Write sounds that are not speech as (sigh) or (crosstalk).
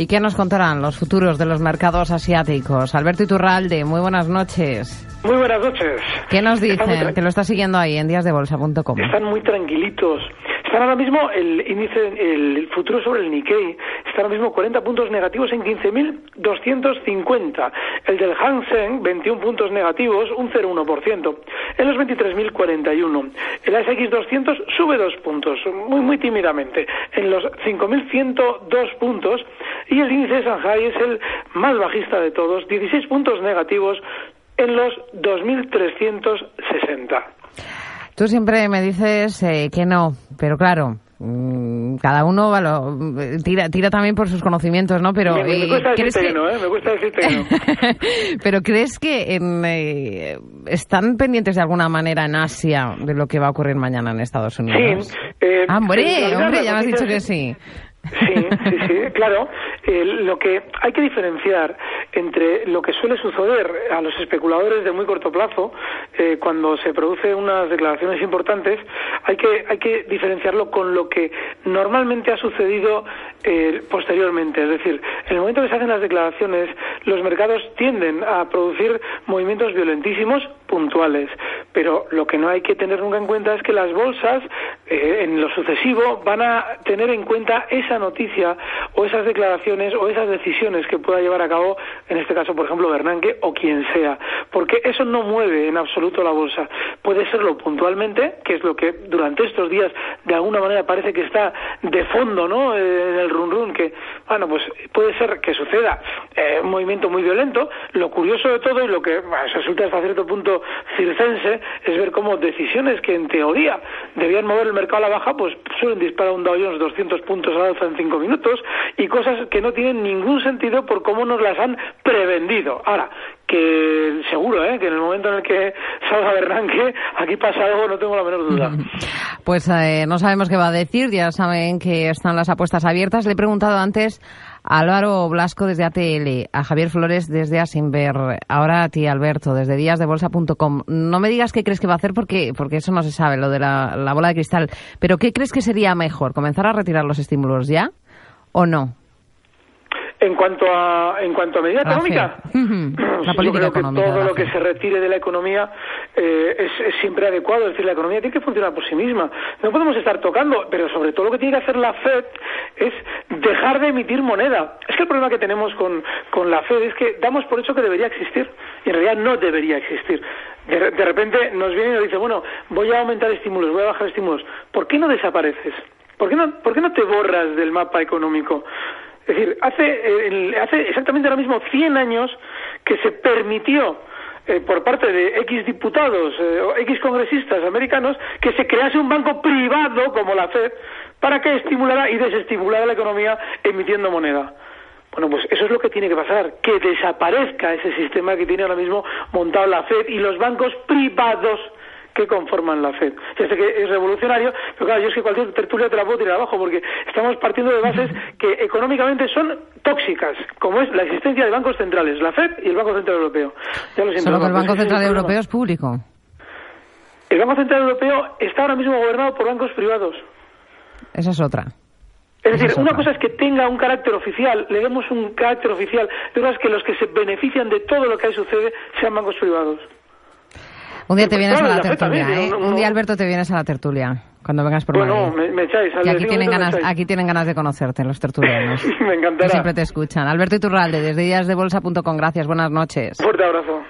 ¿Y qué nos contarán los futuros de los mercados asiáticos? Alberto Iturralde, muy buenas noches. Muy buenas noches. ¿Qué nos dicen? Que lo está siguiendo ahí en díasdebolsa.com. Están muy tranquilitos. Están ahora mismo el índice, el futuro sobre el Nikkei, está ahora mismo 40 puntos negativos en 15.250. El del Hang Seng, 21 puntos negativos, un 0,1%. En los 23.041. El ASX 200 sube dos puntos, muy, muy tímidamente, en los 5.102 puntos. Y el índice de Shanghai es el más bajista de todos, 16 puntos negativos en los 2.360. Tú siempre me dices eh, que no, pero claro, cada uno tira, tira también por sus conocimientos, ¿no? Pero me, cuesta decirte que... no, ¿eh? Me cuesta decirte que no. (laughs) pero ¿crees que eh, están pendientes de alguna manera en Asia de lo que va a ocurrir mañana en Estados Unidos? Sí. Eh, ah, hombre, hombre, ya me has dicho que sí. Sí, sí, sí, claro. lo que hay que diferenciar entre lo que suele suceder a los especuladores de muy corto plazo eh, cuando se producen unas declaraciones importantes, hay que, hay que diferenciarlo con lo que normalmente ha sucedido eh, posteriormente. Es decir, en el momento que se hacen las declaraciones, los mercados tienden a producir movimientos violentísimos puntuales. Pero lo que no hay que tener nunca en cuenta es que las bolsas, eh, en lo sucesivo, van a tener en cuenta esa noticia o esas declaraciones o esas decisiones que pueda llevar a cabo, en este caso, por ejemplo, Bernanke o quien sea. Porque eso no mueve en absoluto la bolsa. Puede serlo puntualmente, que es lo que durante estos días de alguna manera parece que está de fondo, ¿no? Eh, en el run run, que, bueno, pues puede ser que suceda eh, un movimiento muy violento. Lo curioso de todo y lo que resulta hasta cierto punto circense es ver cómo decisiones que en teoría debían mover el mercado a la baja, pues suelen disparar un Dow Jones 200 puntos al alza en cinco minutos y cosas que no tienen ningún sentido por cómo nos las han prevendido. Ahora, que seguro, ¿eh? que en el momento en el que salga Bernanke, aquí pasa algo, no tengo la menor duda. (laughs) Pues eh, no sabemos qué va a decir, ya saben que están las apuestas abiertas. Le he preguntado antes a Álvaro Blasco desde ATL, a Javier Flores desde Asimber, ahora a ti Alberto desde díasdebolsa.com. No me digas qué crees que va a hacer porque, porque eso no se sabe, lo de la, la bola de cristal, pero ¿qué crees que sería mejor? ¿Comenzar a retirar los estímulos ya o no? En cuanto a en cuanto a medida económica, la política yo creo que todo lo que se retire de la economía eh, es, siempre adecuado. Es decir, la economía tiene que funcionar por sí misma. No podemos estar tocando, pero sobre todo lo que tiene que hacer la Fed es dejar de emitir moneda. Es que el problema que tenemos con, con la Fed es que damos por hecho que debería existir y en realidad no debería existir. De, de repente nos viene y nos dice, bueno, voy a aumentar estímulos, voy a bajar estímulos. ¿Por qué no desapareces? ¿Por qué no, por qué no te borras del mapa económico? Es decir, hace, hace exactamente ahora mismo 100 años que se permitió eh, por parte de X diputados eh, o X congresistas americanos que se crease un banco privado como la Fed para que estimulara y desestimulara la economía emitiendo moneda. Bueno, pues eso es lo que tiene que pasar, que desaparezca ese sistema que tiene ahora mismo montado la Fed y los bancos privados que conforman la FED. Ya sé que es revolucionario, pero claro, yo es que cualquier tertulia te la puedo tirar abajo porque estamos partiendo de bases que económicamente son tóxicas, como es la existencia de bancos centrales, la FED y el Banco Central Europeo. Ya lo siento, Solo que el Banco Central Europeo es público. El Banco Central Europeo está ahora mismo gobernado por bancos privados. Esa es otra. Es decir, una cosa es que tenga un carácter oficial, le demos un carácter oficial, y otra es que los que se benefician de todo lo que ahí sucede sean bancos privados. Un día te vienes a la tertulia, ¿eh? Un día, Alberto, te vienes a la tertulia. Cuando vengas por Bueno, me, echáis. aquí tienen, ganas, aquí tienen ganas de conocerte, los tertulianos. (laughs) me encantará. siempre te escuchan. Alberto Iturralde, desde díasdebolsa.com. Gracias, buenas noches. Fuerte abrazo.